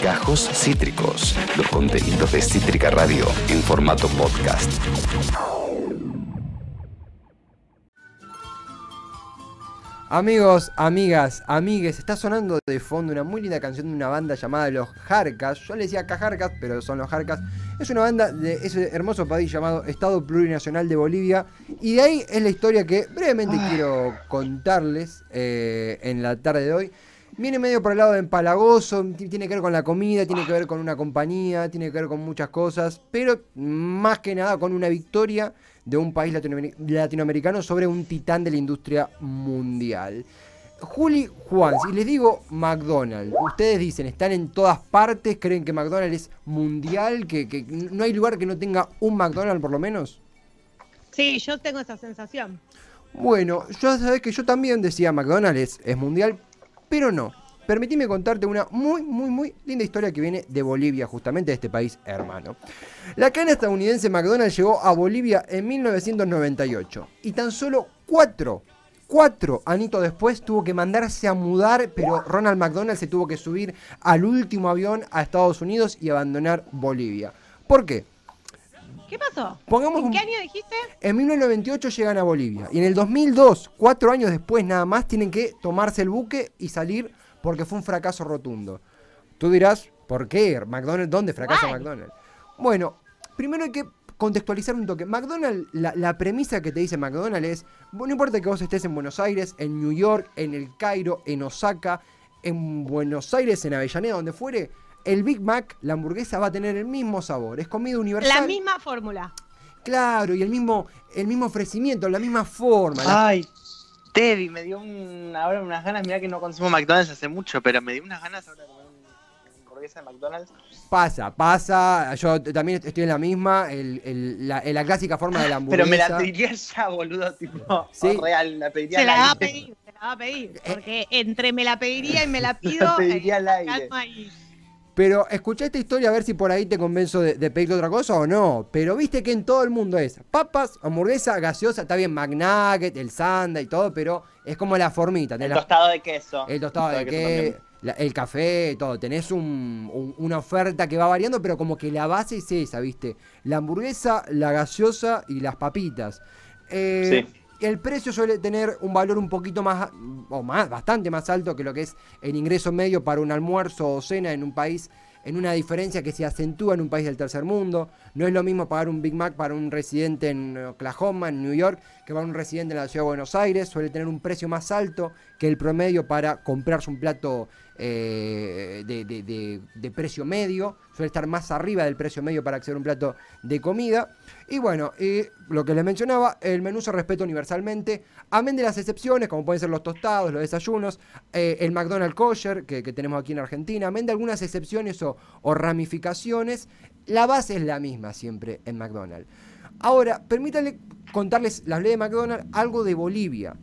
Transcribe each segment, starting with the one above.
Gajos Cítricos, los contenidos de Cítrica Radio en formato podcast. Amigos, amigas, amigues, está sonando de fondo una muy linda canción de una banda llamada Los Jarcas. Yo le decía Cajarcas, pero son Los Jarcas. Es una banda de ese hermoso país llamado Estado Plurinacional de Bolivia. Y de ahí es la historia que brevemente quiero contarles eh, en la tarde de hoy. Viene medio por el lado de empalagoso, tiene que ver con la comida, tiene que ver con una compañía, tiene que ver con muchas cosas, pero más que nada con una victoria de un país latinoamericano sobre un titán de la industria mundial. Juli Juan, si les digo McDonald's, ustedes dicen, están en todas partes, creen que McDonald's es mundial, que, no hay lugar que no tenga un McDonald's por lo menos. Sí, yo tengo esa sensación. Bueno, yo sabés que yo también decía McDonald's es mundial, pero no. Permitime contarte una muy, muy, muy linda historia que viene de Bolivia, justamente de este país hermano. La cadena estadounidense McDonald's llegó a Bolivia en 1998 y tan solo cuatro, cuatro anitos después tuvo que mandarse a mudar, pero Ronald McDonald se tuvo que subir al último avión a Estados Unidos y abandonar Bolivia. ¿Por qué? ¿Qué pasó? Pongamos ¿En qué año dijiste? En 1998 llegan a Bolivia y en el 2002, cuatro años después nada más, tienen que tomarse el buque y salir porque fue un fracaso rotundo. Tú dirás, ¿por qué? McDonald's, ¿dónde fracasa McDonald's? Bueno, primero hay que contextualizar un toque. McDonald's, la, premisa que te dice McDonald's es, no importa que vos estés en Buenos Aires, en New York, en el Cairo, en Osaka, en Buenos Aires, en Avellaneda, donde fuere, el Big Mac, la hamburguesa va a tener el mismo sabor. Es comida universal. La misma fórmula. Claro, y el mismo, el mismo ofrecimiento, la misma forma. Ay, Teddy, me dio ahora unas ganas, mira que no consumo McDonald's hace mucho, pero me dio unas ganas ahora de comer una hamburguesa de McDonald's. Pasa, pasa, yo también estoy en la misma, el, la, la, clásica forma de la hamburguesa. Pero me la pediría ya, boludo, tipo, ¿Sí? real, la pediría Se la va a pedir, se la va a pedir, porque entre me la pediría y me la pido, la pediría al aire. Pero escuché esta historia a ver si por ahí te convenzo de, de, pedirte otra cosa o no. Pero viste que en todo el mundo es papas, hamburguesa, gaseosa, está bien McNugget, el sanda y todo, pero es como la formita. El tostado de queso. El tostado de, queso, el café, todo. Tenés una oferta que va variando, pero como que la base es esa, viste. La hamburguesa, la gaseosa y las papitas. Eh, sí el precio suele tener un valor un poquito más, o más, bastante más alto que lo que es el ingreso medio para un almuerzo o cena en un país, en una diferencia que se acentúa en un país del tercer mundo. No es lo mismo pagar un Big Mac para un residente en Oklahoma, en New York, que para un residente en la ciudad de Buenos Aires. Suele tener un precio más alto que el promedio para comprarse un plato eh, de, precio medio, suele estar más arriba del precio medio para acceder a un plato de comida. Y bueno, lo que les mencionaba, el menú se respeta universalmente, amén de las excepciones, como pueden ser los tostados, los desayunos, eh, el McDonald's kosher que, tenemos aquí en Argentina, amén de algunas excepciones o, o ramificaciones, la base es la misma siempre en McDonald's. Ahora, permítanle contarles, las leyes de McDonald's, algo de Bolivia.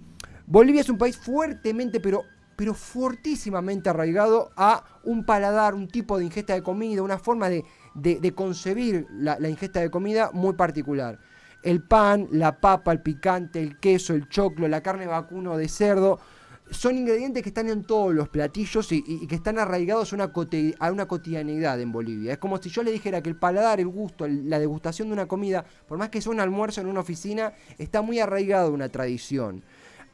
Bolivia es un país fuertemente, pero pero fortísimamente arraigado a un paladar, un tipo de ingesta de comida, una forma de, concebir la, ingesta de comida muy particular. El pan, la papa, el picante, el queso, el choclo, la carne vacuno de cerdo, son ingredientes que están en todos los platillos y, que están arraigados a una, cotidianidad en Bolivia. Es como si yo le dijera que el paladar, el gusto, la degustación de una comida, por más que sea un almuerzo en una oficina, está muy arraigado a una tradición.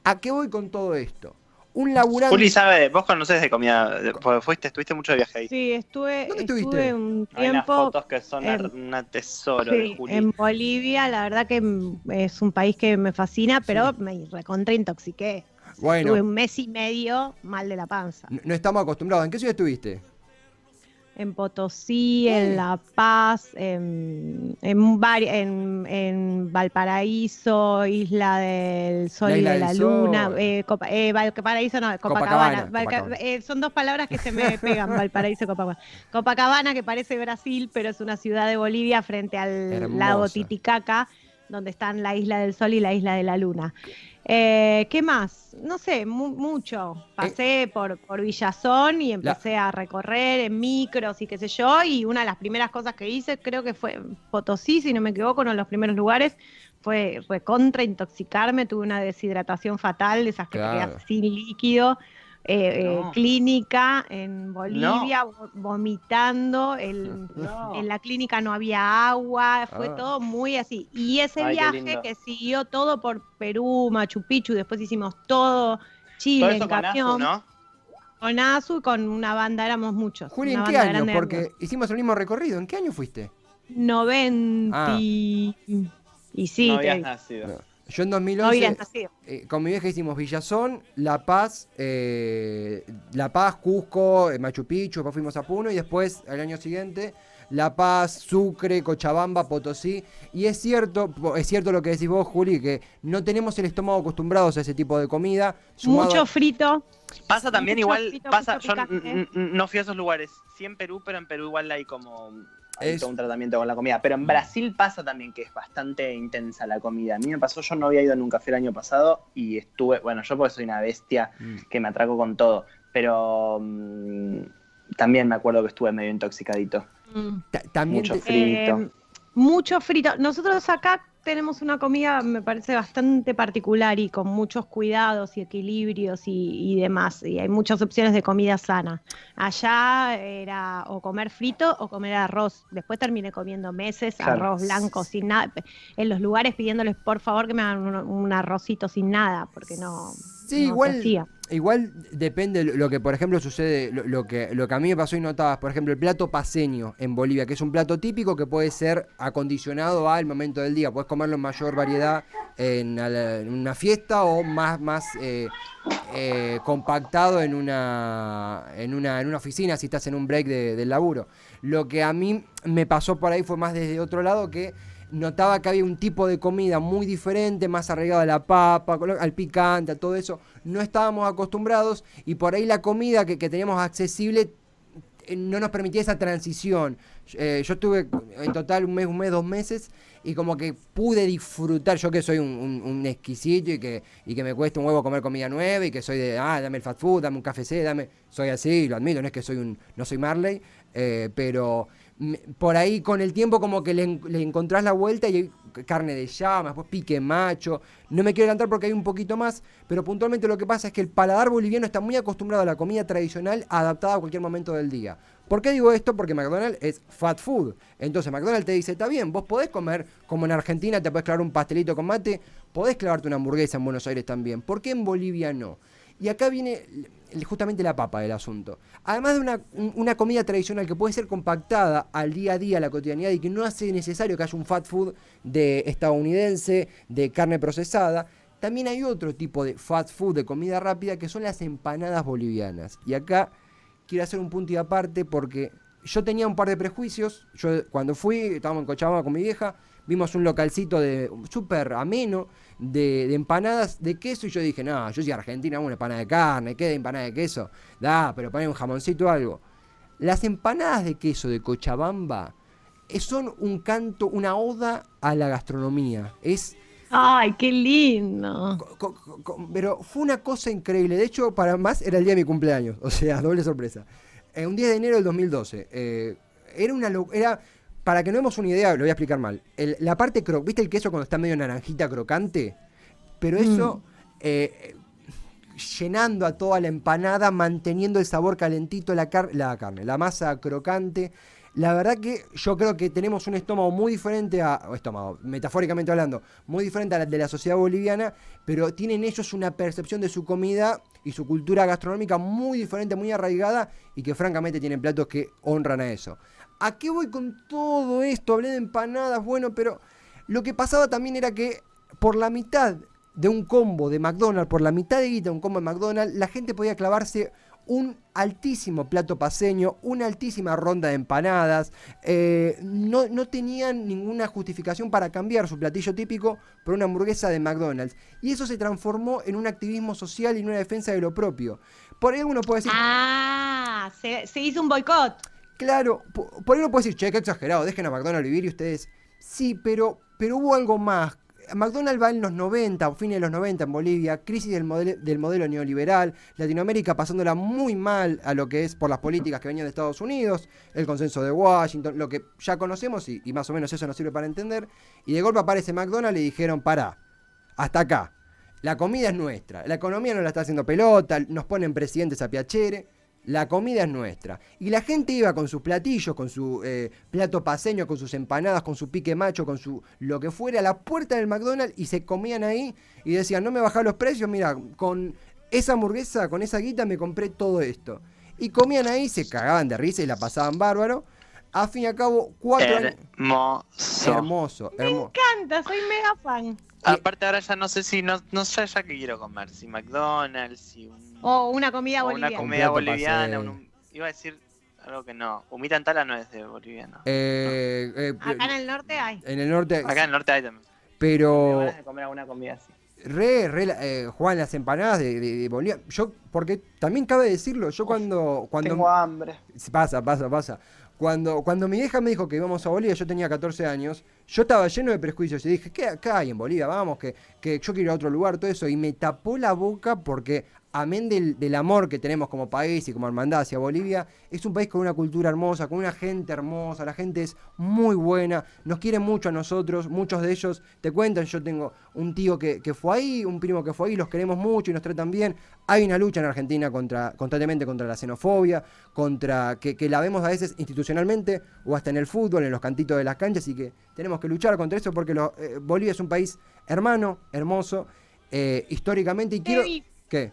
¿A qué voy con todo esto? Un laburante. Juli sabe, vos conoces de comida, fuiste, estuviste mucho de viaje ahí. Sí, estuve, ¿Dónde estuve un tiempo. Hay unas fotos que son un tesoro de Juli. En Bolivia, la verdad que es un país que me fascina, pero me recontra intoxiqué. Bueno. Estuve un mes y medio mal de la panza. no estamos acostumbrados. ¿En qué ciudad estuviste? En Potosí, en La Paz, en, en, en, Valparaíso, Isla del Sol y de la Luna, eh, eh, Valparaíso no, Copacabana. Eh, son dos palabras que se me pegan, Valparaíso y Copacabana. Copacabana, que parece Brasil, pero es una ciudad de Bolivia frente al lago Titicaca, donde están la Isla del Sol y la Isla de la Luna. Eh, ¿Qué más? No sé, mucho. Pasé eh, por, por Villazón y empecé a recorrer en micros y qué sé yo. Y una de las primeras cosas que hice, creo que fue Potosí, si no me equivoco, uno de los primeros lugares, fue recontra intoxicarme. Tuve una deshidratación fatal, de esas que te quedas sin líquido. Eh, clínica en Bolivia, vomitando, en la clínica no había agua, fue ah. todo muy así. Y ese viaje que siguió todo por Perú, Machu Picchu, después hicimos todo Chile en camión. Con Azu y con una banda, éramos muchos. Juli, ¿en qué año? Porque hicimos el mismo recorrido. ¿En qué año fuiste? 90 ah. y sí. No habías nacido. Yo en 2011, eh, con mi vieja hicimos Villazón, La Paz, eh, La Paz, Cusco, eh, Machu Picchu, después fuimos a Puno y después, el año siguiente, La Paz, Sucre, Cochabamba, Potosí. Y es cierto, es cierto lo que decís vos, Juli, que no tenemos el estómago acostumbrados a ese tipo de comida. Mucho frito. Pasa también igual, pasa, yo no fui a esos lugares, sí en Perú, pero en Perú igual hay como es... un tratamiento con la comida. Pero en Brasil pasa también que es bastante intensa la comida. A mí me pasó, yo no había ido nunca un café el año pasado y estuve, bueno, yo porque soy una bestia mm. que me atraco con todo, pero mm, también me acuerdo que estuve medio intoxicadito. Mm. También mucho frito. Eh, mucho frito. Nosotros acá tenemos una comida, me parece bastante particular y con muchos cuidados y equilibrios y, demás. Y hay muchas opciones de comida sana. Allá era o comer frito o comer arroz. Después terminé comiendo meses, arroz blanco sin nada. En los lugares pidiéndoles por favor que me hagan un, arrocito sin nada, porque no. Sí, igual. Igual depende lo que, por ejemplo, sucede, lo, que, lo que a mí me pasó y notabas, por ejemplo, el plato paseño en Bolivia, que es un plato típico que puede ser acondicionado al momento del día. Puedes comerlo en mayor variedad en, una fiesta o más, más eh, eh, compactado en una, en, una, en una oficina si estás en un break del laburo. Lo que a mí me pasó por ahí fue más desde otro lado que notaba que había un tipo de comida muy diferente, más arraigada a la papa, al picante, a todo eso. No estábamos acostumbrados y por ahí la comida que, teníamos accesible eh, no nos permitía esa transición. Eh, yo estuve en total un mes, un mes, dos meses y como que pude disfrutar, yo que soy un, exquisito y que, y que me cuesta un huevo comer comida nueva y que soy de, ah, dame el fast food, dame un café, dame, soy así, lo admito, no es que soy un, no soy Marley, eh, pero por ahí con el tiempo como que le, encontrás la vuelta y hay carne de llama, después pique macho. No me quiero adelantar porque hay un poquito más, pero puntualmente lo que pasa es que el paladar boliviano está muy acostumbrado a la comida tradicional adaptada a cualquier momento del día. ¿Por qué digo esto? Porque McDonald's es fat food. Entonces McDonald's te dice, está bien, vos podés comer como en Argentina, te podés clavar un pastelito con mate, podés clavarte una hamburguesa en Buenos Aires también. ¿Por qué en Bolivia no? Y acá viene justamente la papa del asunto. Además de una, una, comida tradicional que puede ser compactada al día a día, a la cotidianidad, y que no hace necesario que haya un fat food de estadounidense, de carne procesada, también hay otro tipo de fast food, de comida rápida, que son las empanadas bolivianas. Y acá quiero hacer un punto y aparte porque yo tenía un par de prejuicios. Yo cuando fui, estábamos en Cochabamba con mi vieja, vimos un localcito de súper ameno de, empanadas de queso y yo dije, no, yo soy argentina, una empanada de carne, ¿qué de empanada de queso? Da, pero poné un jamoncito o algo. Las empanadas de queso de Cochabamba eh, son un canto, una oda a la gastronomía. Es... ¡Ay, qué lindo! pero fue una cosa increíble. De hecho, para más era el día de mi cumpleaños. O sea, doble sorpresa. Eh, un día de enero del 2012. Eh, era una era para que no demos una idea, lo voy a explicar mal. la parte cro ¿viste el queso cuando está medio naranjita crocante? Pero eso mm. eh, llenando a toda la empanada, manteniendo el sabor calentito, la, la carne, la masa crocante. La verdad que yo creo que tenemos un estómago muy diferente a, estómago, metafóricamente hablando, muy diferente a la de la sociedad boliviana, pero tienen ellos una percepción de su comida y su cultura gastronómica muy diferente, muy arraigada y que francamente tienen platos que honran a eso. ¿A qué voy con todo esto? Hablé de empanadas, bueno, pero lo que pasaba también era que por la mitad de un combo de McDonald's, por la mitad de guita un combo de McDonald's, la gente podía clavarse un altísimo plato paseño, una altísima ronda de empanadas. Eh, no, no, tenían ninguna justificación para cambiar su platillo típico por una hamburguesa de McDonald's. Y eso se transformó en un activismo social y en una defensa de lo propio. Por ahí uno puede decir... Ah, se, se hizo un boicot. Claro, por ahí uno puede decir, che, qué exagerado, dejen a McDonald's vivir y ustedes. Sí, pero, pero hubo algo más. McDonald's va en los 90, o fines de los 90 en Bolivia, crisis del modelo, del modelo neoliberal, Latinoamérica pasándola muy mal a lo que es por las políticas que venían de Estados Unidos, el consenso de Washington, lo que ya conocemos y, y más o menos eso nos sirve para entender. Y de golpe aparece McDonald's y dijeron, pará, hasta acá. La comida es nuestra. La economía no la está haciendo pelota, nos ponen presidentes a Piacere. La comida es nuestra. Y la gente iba con sus platillos, con su eh, plato paseño, con sus empanadas, con su pique macho, con su lo que fuera, a la puerta del McDonald's y se comían ahí y decían, no me bajan los precios, mira, con esa hamburguesa, con esa guita me compré todo esto. Y comían ahí, se cagaban de risa y la pasaban bárbaro. A fin y a cabo, cuatro años. Hermoso. Hermoso. Me encanta, soy mega fan. Aparte ahora ya no sé si, no, no sé ya qué quiero comer, si McDonald's, si un... O una comida boliviana. Una comida boliviana, iba a decir algo que no. Humita Antala no es de boliviano. Eh, eh, Acá en el norte hay. En el norte Acá en el norte hay también. Pero... Me comer alguna comida así. Re, re eh, Juan, las empanadas de, de, Bolivia. Yo, porque también cabe decirlo, yo cuando. cuando tengo hambre. Pasa, pasa, pasa. Cuando, cuando mi hija me dijo que íbamos a Bolivia, yo tenía 14 años, yo estaba lleno de prejuicios y dije, ¿qué, qué hay en Bolivia? Vamos, que, que yo quiero ir a otro lugar, todo eso. Y me tapó la boca porque amén del, amor que tenemos como país y como hermandad hacia Bolivia, es un país con una cultura hermosa, con una gente hermosa, la gente es muy buena, nos quiere mucho a nosotros, muchos de ellos te cuentan, yo tengo un tío que, fue ahí, un primo que fue ahí, los queremos mucho y nos tratan bien. Hay una lucha en Argentina contra, constantemente contra la xenofobia, contra que, la vemos a veces institucionalmente o hasta en el fútbol, en los cantitos de las canchas, y que tenemos que luchar contra eso porque eh, Bolivia es un país hermano, hermoso, eh, históricamente, y quiero... ¿Qué?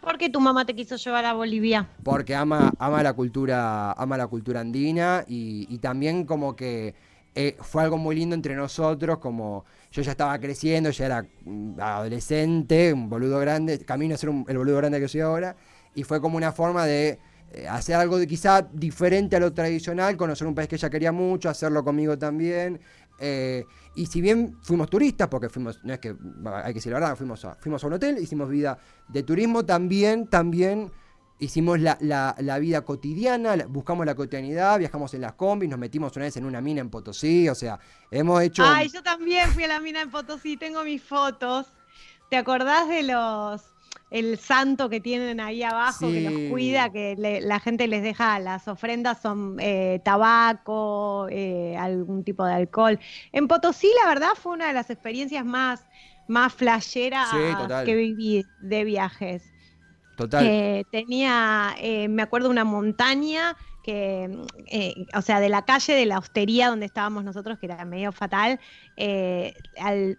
¿Por qué tu mamá te quiso llevar a Bolivia? Porque ama, ama la cultura, ama la cultura andina y, también como que eh, fue algo muy lindo entre nosotros, como yo ya estaba creciendo, ya era mm, adolescente, un boludo grande, camino a ser el boludo grande que soy ahora, y fue como una forma de hacer algo de quizá diferente a lo tradicional, conocer un país que ella quería mucho, hacerlo conmigo también, eh, y si bien fuimos turistas, porque fuimos, no es que, hay que decir la verdad, fuimos a, fuimos a un hotel, hicimos vida de turismo, también, también hicimos la, vida cotidiana, buscamos la cotidianidad, viajamos en las combis, nos metimos una vez en una mina en Potosí, o sea, hemos hecho... Ay, yo también fui a la mina en Potosí, tengo mis fotos. ¿Te acordás de los el santo que tienen ahí abajo que los cuida, que la gente les deja las ofrendas son eh, tabaco, eh, algún tipo de alcohol. En Potosí, la verdad, fue una de las experiencias más, más flasheras que viví de viajes. Total. tenía, eh, me acuerdo, una montaña que, eh, o sea, de la calle de la hostería donde estábamos nosotros, que era medio fatal, eh,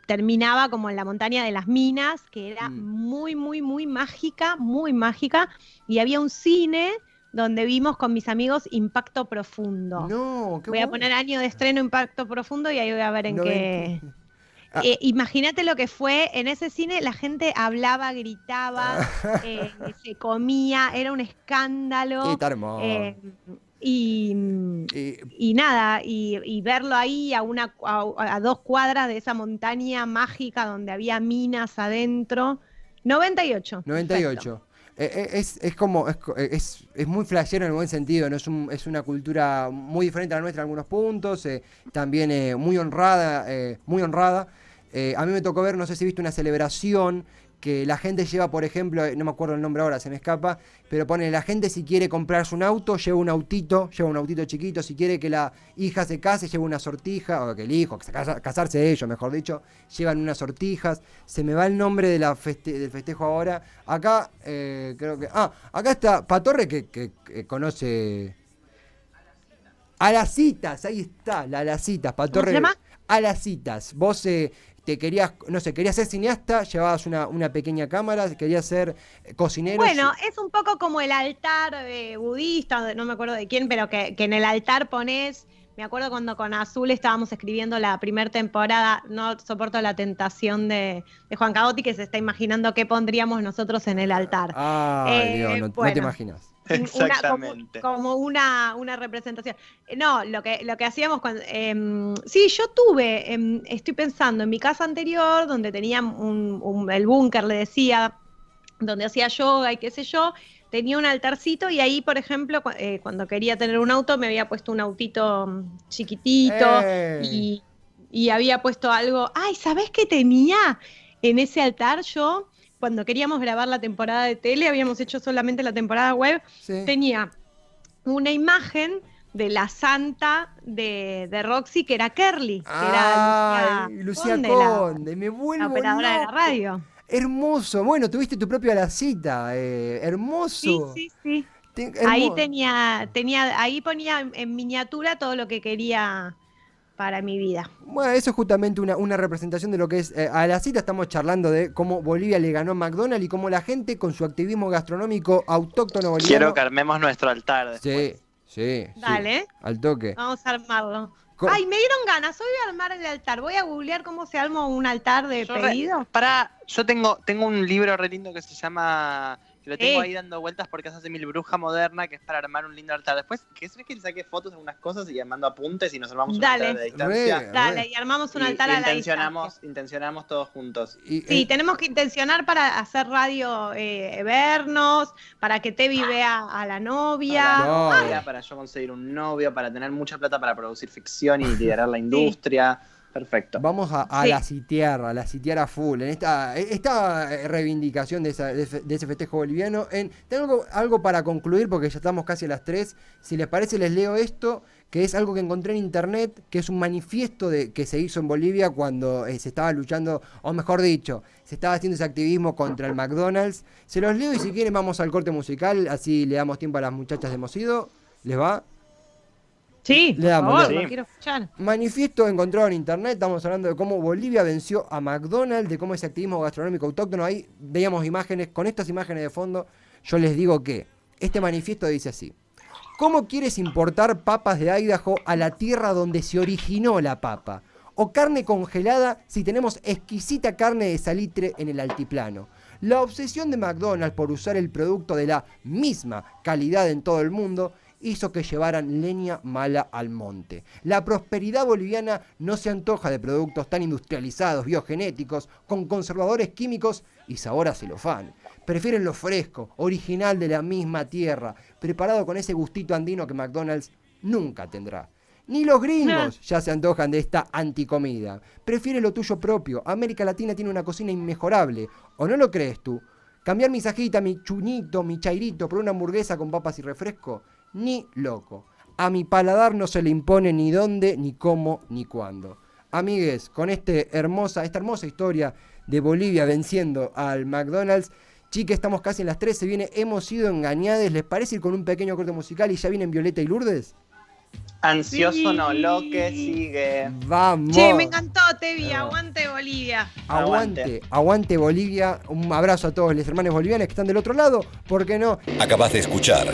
terminaba como en la montaña de las minas, que era mm. muy, muy, muy mágica, muy mágica, y había un cine donde vimos con mis amigos Impacto Profundo. No, voy a poner año de estreno Impacto Profundo y ahí voy a ver en qué... Ah. Eh, imagínate lo que fue en ese cine, la gente hablaba, gritaba, eh, se comía, era un escándalo. Eh, y, y, nada, y, verlo ahí a, una, a, dos cuadras de esa montaña mágica donde había minas adentro. 98. 98. es, es, como, es, es, muy flashero en el buen sentido, ¿no? es, un, es una cultura muy diferente a la nuestra en algunos puntos, también muy honrada, muy honrada. Eh, a mí me tocó ver, no sé si viste una celebración que la gente lleva, por ejemplo, no me acuerdo el nombre ahora, se me escapa, pero pone, la gente si quiere comprarse un auto, lleva un autito, lleva un autito chiquito, si quiere que la hija se case, lleva una sortija, o que el hijo, que se casarse de ellos, mejor dicho, llevan unas sortijas, se me va el nombre de la del festejo ahora, acá, eh, creo que, ah, acá está Patorre que, que, conoce... A las citas, ahí está, la, las citas, Patorre. A las citas. Vos eh, te querías, no sé, querías ser cineasta, llevabas una, una pequeña cámara, querías ser eh, cocinero. Bueno, es un poco como el altar eh, budista, no me acuerdo de quién, pero que, en el altar pones, me acuerdo cuando con Azul estábamos escribiendo la primera temporada, no soporto la tentación de, Juan Cagotti, que se está imaginando qué pondríamos nosotros en el altar. Ay, Dios, no, no te imaginas. Exactamente. como, una, una, representación. Eh, no, lo que, lo que hacíamos cuando... Em, sí, yo tuve, em, estoy pensando en mi casa anterior, donde tenía un, el búnker, le decía, donde hacía yoga y qué sé yo, tenía un altarcito y ahí, por ejemplo, eh, cuando quería tener un auto, me había puesto un autito mm, chiquitito y, y había puesto algo, ay, ¿sabes qué tenía en ese altar yo? Cuando queríamos grabar la temporada de tele, habíamos hecho solamente la temporada web, tenía una imagen de la santa de, Roxy, que era Kerly, que era Lucía, Conde, me vuelvo la operadora de la radio. Hermoso. Bueno, tuviste tu propia la cita. Eh, hermoso. Sí, sí, sí. ahí tenía, tenía, ahí ponía en miniatura todo lo que quería para mi vida. Bueno, eso es justamente una, representación de lo que es. Eh, a la cita estamos charlando de cómo Bolivia le ganó a McDonald's y cómo la gente con su activismo gastronómico autóctono boliviano. Quiero que armemos nuestro altar después. Sí, sí. Dale. al toque. Vamos a armarlo. Ay, me dieron ganas, hoy voy a armar el altar. Voy a googlear cómo se arma un altar de pedido. para, yo tengo, tengo un libro re lindo que se llama que lo tengo ahí dando vueltas porque hace mil bruja moderna, que es para armar un lindo altar. Después, que es que le saque fotos de algunas cosas y mando apuntes y nos armamos un altar de distancia. Dale, y armamos un altar a la intencionamos, intencionamos todos juntos. sí, eh, tenemos que intencionar para hacer radio eh, vernos, para que Tevi vea a la novia. Para, yo conseguir un novio, para tener mucha plata para producir ficción y liderar la industria. Perfecto. Vamos a, la sitiar, a la sitiar a full, en esta, esta reivindicación de, ese festejo boliviano. En, tengo algo, para concluir porque ya estamos casi a las 3. Si les parece, les leo esto, que es algo que encontré en internet, que es un manifiesto de, que se hizo en Bolivia cuando eh, se estaba luchando, o mejor dicho, se estaba haciendo ese activismo contra el McDonald's. Se los leo y si quieren vamos al corte musical, así le damos tiempo a las muchachas de Mosido. ¿Les va? Sí, Le damos, lo quiero escuchar. Manifiesto encontrado en internet, estamos hablando de cómo Bolivia venció a McDonald's, de cómo ese activismo gastronómico autóctono, ahí veíamos imágenes, con estas imágenes de fondo, yo les digo que este manifiesto dice así. ¿Cómo quieres importar papas de Idaho a la tierra donde se originó la papa? O carne congelada si tenemos exquisita carne de salitre en el altiplano. La obsesión de McDonald's por usar el producto de la misma calidad en todo el mundo hizo que llevaran leña mala al monte. La prosperidad boliviana no se antoja de productos tan industrializados, biogenéticos, con conservadores químicos y sabor a celofán. Prefieren lo fresco, original de la misma tierra, preparado con ese gustito andino que McDonald's nunca tendrá. Ni los gringos ya se antojan de esta anticomida. Prefiere lo tuyo propio. América Latina tiene una cocina inmejorable. ¿O no lo crees tú? Cambiar mi sajita, mi chuñito, mi chairito por una hamburguesa con papas y refresco ni loco. A mi paladar no se le impone ni dónde, ni cómo, ni cuándo. Amigues, con este hermosa, esta hermosa historia de Bolivia venciendo al McDonald's, chiques, estamos casi en las 13, viene Hemos sido engañados, ¿les parece ir con un pequeño corte musical y ya vienen Violeta y Lourdes? Ansioso no, lo que sigue. Vamos. Che, me encantó, Tevi. Aguante Bolivia. Aguante, aguante Bolivia. Un abrazo a todos los hermanos bolivianos que están del otro lado. ¿Por qué no? Acabas de escuchar